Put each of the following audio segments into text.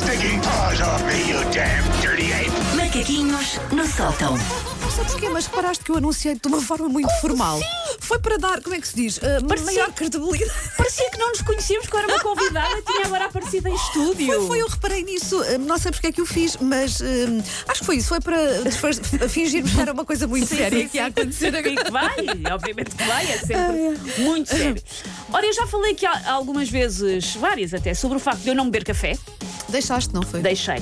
stinking paws off me, you damn dirty ape! Macaquinhos no sótão. Sei porquê, mas reparaste que eu anunciei de uma forma muito formal. Foi para dar, como é que se diz? Uh, maior credibilidade. Parecia que não nos conhecíamos, que eu era uma convidada, tinha agora aparecido em estúdio. Foi, foi, eu reparei nisso. Uh, não sei porque é que eu fiz, mas uh, acho que foi isso. Foi para fingirmos que era uma coisa muito séria que ia acontecer E agora. que vai, obviamente que vai, é sempre muito sério. Ora, eu já falei aqui há- algumas vezes, várias até, sobre o facto de eu não beber café. Deixaste, não foi? Deixei.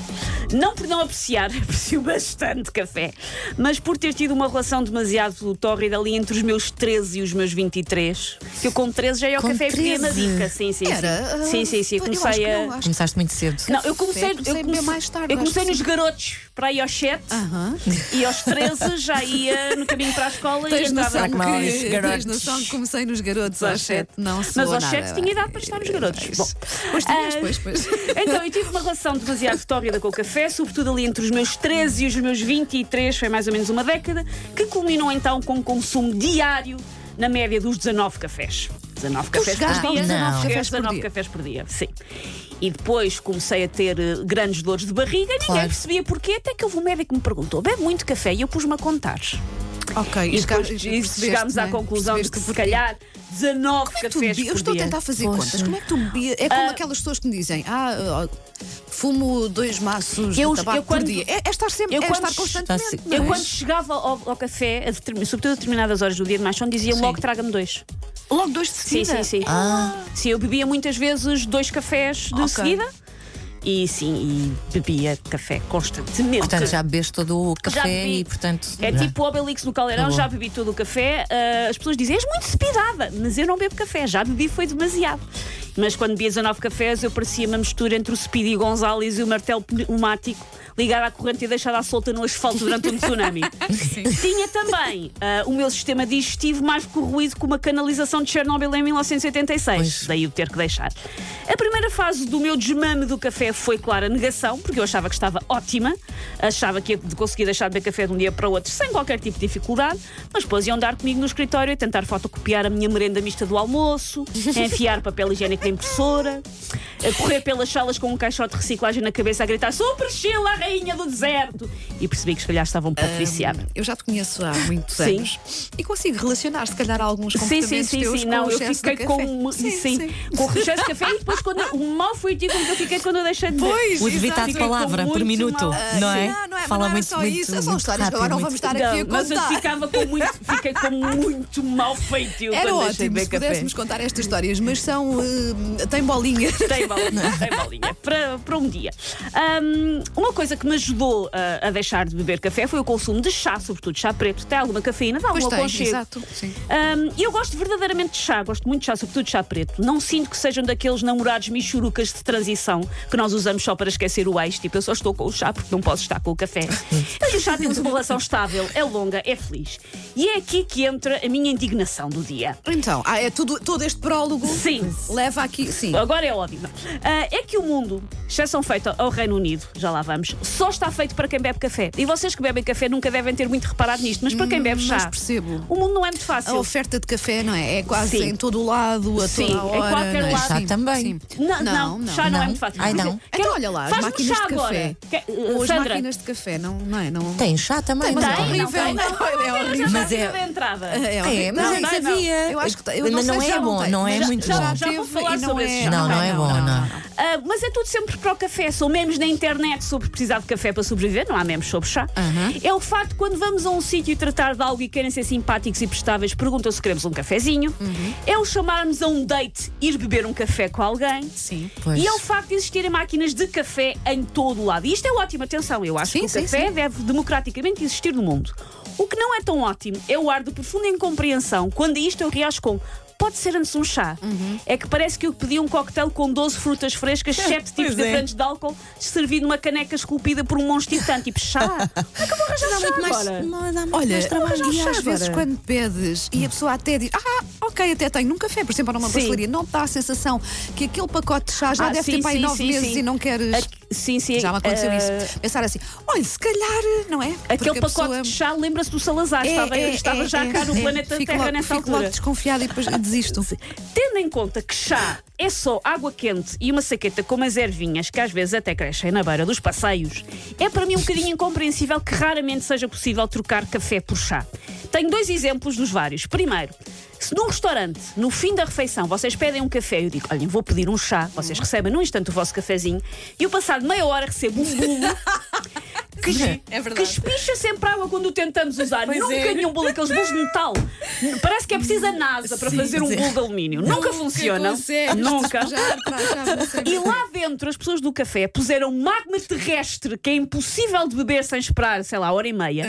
Não por não apreciar, aprecio bastante café, mas por ter tido uma relação demasiado tórrida ali entre os meus 13 e os meus 23. Que eu com 13 já ia ao Com café e pedia na 13? dica. Sim, sim, Era? sim. Sim, sim, sim. eu Comecei a. não, Começaste muito cedo. Não, eu comecei, eu comecei, mais tarde, eu comecei nos sim. garotos para aí aos 7 Aham. e aos 13 já ia no caminho para a escola e Tens entrava noção, Como que, os tens garotos. noção que comecei nos garotos aos aos 7. Não Mas aos nada. 7 tinha idade para estar nos garotos. Bom, Pois tinhas, Ah, pois, pois. Então, eu tive uma relação demasiado tórrida com o café, sobretudo ali entre os meus 13 e os meus 23, foi mais ou menos uma década, que culminou então com um consumo diário na média dos 19 cafés. 19 cafés por dia. aos 19 Não. cafés por 19 dia? cafés por dia, sim. E depois comecei a ter eh, grandes dores de barriga e ninguém Claro. percebia porquê, até que houve um médico que me perguntou: bebe muito café? E eu pus-me a contar. Ok, E depois chegámos à né? conclusão de que se calhar 19 Como é cafés bebias? Eu por estou a tentar fazer Poxa. contas. Como é que tu bebias? É como aquelas pessoas que me dizem: Ah, fumo dois maços Eu- de tabaco eu quando- por dia. É, é estar sempre, eu é quando- estar constantemente. Não Eu é? quando chegava ao, ao café, a determin- sobretudo a determinadas horas do dia de mais dizia Sim. logo traga-me dois. Logo dois de Sim, seguida. sim, sim. Ah. Sim, eu bebia muitas vezes dois cafés de Ok. seguida. E sim, e bebia café constantemente. Portanto, já bebeste todo o café bebi. e, portanto. É não tipo o Obelix no Caldeirão, já bebi todo o café. ah, as pessoas dizem, és muito cepidada, mas eu não bebo café, já bebi foi demasiado. Mas quando bebia 19 cafés, eu parecia uma mistura entre o Speedy Gonzales e o martelo pneumático ligado à corrente e deixado à solta no asfalto durante um tsunami. Tinha também ah, o meu sistema digestivo mais corroído com uma canalização de Chernobyl em 1986. Pois. Daí o ter que deixar. A primeira fase do meu desmame do café foi, claro, a negação, porque eu achava que estava ótima, achava que ia conseguir deixar de beber café de um dia para o outro sem qualquer tipo de dificuldade, mas depois iam dar comigo no escritório e tentar fotocopiar a minha merenda mista do almoço, enfiar papel higiênico na impressora, a correr pelas salas com um caixote de reciclagem na cabeça a gritar Super Sheila, a rainha do deserto! E percebi que se calhar estava um pouco viciada. Eu já te conheço há muitos Sim. anos e consigo relacionar, se calhar, alguns Sim, comportamentos sim, sim, sim. com Não, eu fiquei com, um- Sim, sim, sim. com o excesso de café e depois quando o mal foi o dia como eu fiquei quando eu deixei de. Pois, O com palavra por minuto, mal. não é? Não, não é, Fala não é muito, só muito, isso, são muito histórias que agora não vamos estar aqui a Não, mas eu contar. ficava com muito, fiquei com muito mal feitio Era quando deixei de ótimo se café. pudéssemos contar estas histórias, mas são. eh, têm bolinha. Tem bolinha, tem bolinha. Para, para um dia. Uma coisa que me ajudou a, a deixar de beber café foi o consumo de chá, sobretudo chá preto. Tem alguma cafeína, dá algum aconchego. exato. Sim. E eu gosto verdadeiramente de chá, gosto muito de chá, sobretudo de chá preto. Não sinto que sejam daqueles namorados michurucas de transição que nós usamos só para esquecer o ex. Tipo, eu só estou com o chá porque não posso estar com o café. Eu e o chá temos uma relação estável, é longa, é feliz. E é aqui que entra a minha indignação do dia. Então, ah, é tudo, todo este prólogo Sim. leva aqui. Sim. Agora é óbvio. Ah, é que o mundo, exceção feita ao Reino Unido, já lá vamos, só está feito para quem bebe café. E vocês que bebem café nunca devem ter muito reparado nisto, mas para quem bebe mas chá, percebo. o mundo não é muito A fácil. oferta de café, não é? É quase Sim. em todo o lado, a Sim, toda a em hora. qualquer não é? lado. Chá Sim, também. sim. Não, não, chá não, é Não? muito fácil. Ai, Quer não. dizer, Então, olha lá, as faz-me máquinas chá de agora. café. Quer- Ou as Sandra, máquinas de café, não, não é? Não... Tem chá também, mas não é tem, não horrível. tem, não. É horrível. Mas Mas é é- da entrada. É, É, mas Não, antes não, não. havia. Eu acho que eu Mas não, sei, não já é bom, tem. não é Já- muito já, bom. Já, vou falar e não sobre é. esse chá. Não, não é bom, não. Ah, mas é tudo sempre para o café. São memes na internet sobre precisar de café para sobreviver, não há memes sobre chá. É o facto quando vamos a um sítio e tratar de algo e querem ser simpáticos e prestáveis, perguntam se queremos um cafezinho. É o chamarmos a um date, ir beber um café com alguém. Sim. Pois. E é o facto de existirem máquinas de café em todo o lado. E isto é ótimo, atenção. Eu acho Sim, que o sim, café sim. deve democraticamente existir no mundo. O que não é tão ótimo é o ar de profunda incompreensão quando isto eu reajo com. Pode ser antes um chá. Uhum. É que parece que eu pedi um coquetel com 12 frutas frescas, 7 tipos é. diferentes de álcool, servido numa caneca esculpida por um monstro titã, tipo chá. Como é arranjar chá muito mais, agora? não, dá muito Olha, mais trabalho. e chá às vezes quando pedes e a pessoa até diz, ah, ok, até tenho num café, por exemplo, numa pastelaria, não te dá a sensação que aquele pacote de chá já Ah, deve sim, ter para aí sim, nove sim, meses sim. e não queres. Sim, sim. Já me aconteceu eh, isso. Pensar assim, olha, se calhar, não é? Aquele pacote pessoa- de chá, lembra-se do Salazar. É, estava é, estava é, já é, cá no é. planeta Terra logo- nessa fico altura. logo desconfiada e depois desisto. Tendo em conta que chá é só água quente e uma saqueta com umas ervinhas que às vezes até crescem na beira dos passeios, é para mim um bocadinho incompreensível que raramente seja possível trocar café por chá. Tenho dois exemplos dos vários. Primeiro, se num restaurante, no fim da refeição, vocês pedem um café, eu digo, olhem, vou pedir um chá, vocês recebem num instante o vosso cafezinho e eu passado meia hora recebo um bolo que, É verdade. que espicha sempre água quando o tentamos usar. Pois Nunca é. nenhum bolo, aqueles bolos de metal. Parece que é preciso a NASA para fazer um bolo de alumínio. Nunca, consegues Nunca. despejar para a chave, não sei E lá dentro, as pessoas do café puseram magma terrestre que é impossível de beber sem esperar, sei lá, hora e meia,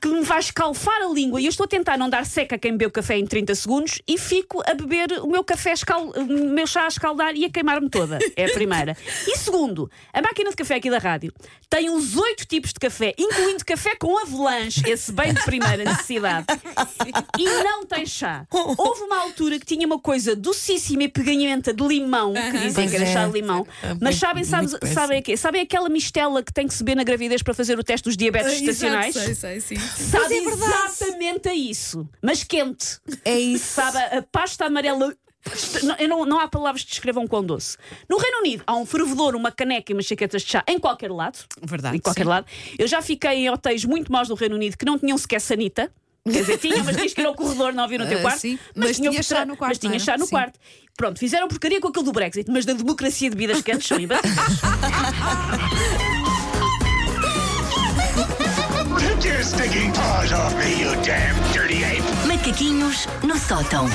que me vai escalfar a língua. E eu estou a tentar não dar seca a quem bebeu café em 30 segundos e fico a beber o meu café, escal... o meu chá a escaldar e a queimar-me toda. É a primeira. E segundo, a máquina de café aqui da rádio tem uns oito tipos de café, incluindo café com avalanche, esse bem de primeira necessidade. E não tem chá. Houve uma altura que tinha uma coisa docíssima e peganhenta de limão, que dizem que era é. chá de limão. É Mas sabem, sabem, sabem, o quê? sabem aquela mistela que tem que se beber na gravidez para fazer o teste dos diabetes estacionais? Sei, sei, sim. Sabe é exatamente a isso, mas quente. É isso. Sabe, a pasta amarela. Não, eu não, não há palavras que descrevam quão doce. No Reino Unido há um fervedor, uma caneca e umas chaquetas de chá em qualquer lado. Verdade, Em qualquer sim. lado. Eu já fiquei em hotéis muito maus do Reino Unido que não tinham sequer sanita. Quer dizer, tinha, mas tinhas que ir ao corredor, não havia no teu Ah, quarto. sim, mas tinham tinha chá tra- no quarto, Mas tinha era? chá no Sim. quarto. Pronto, fizeram porcaria com aquilo do Brexit, mas da democracia de bebidas quentes são imbatíveis. Macaquinhos no sótão.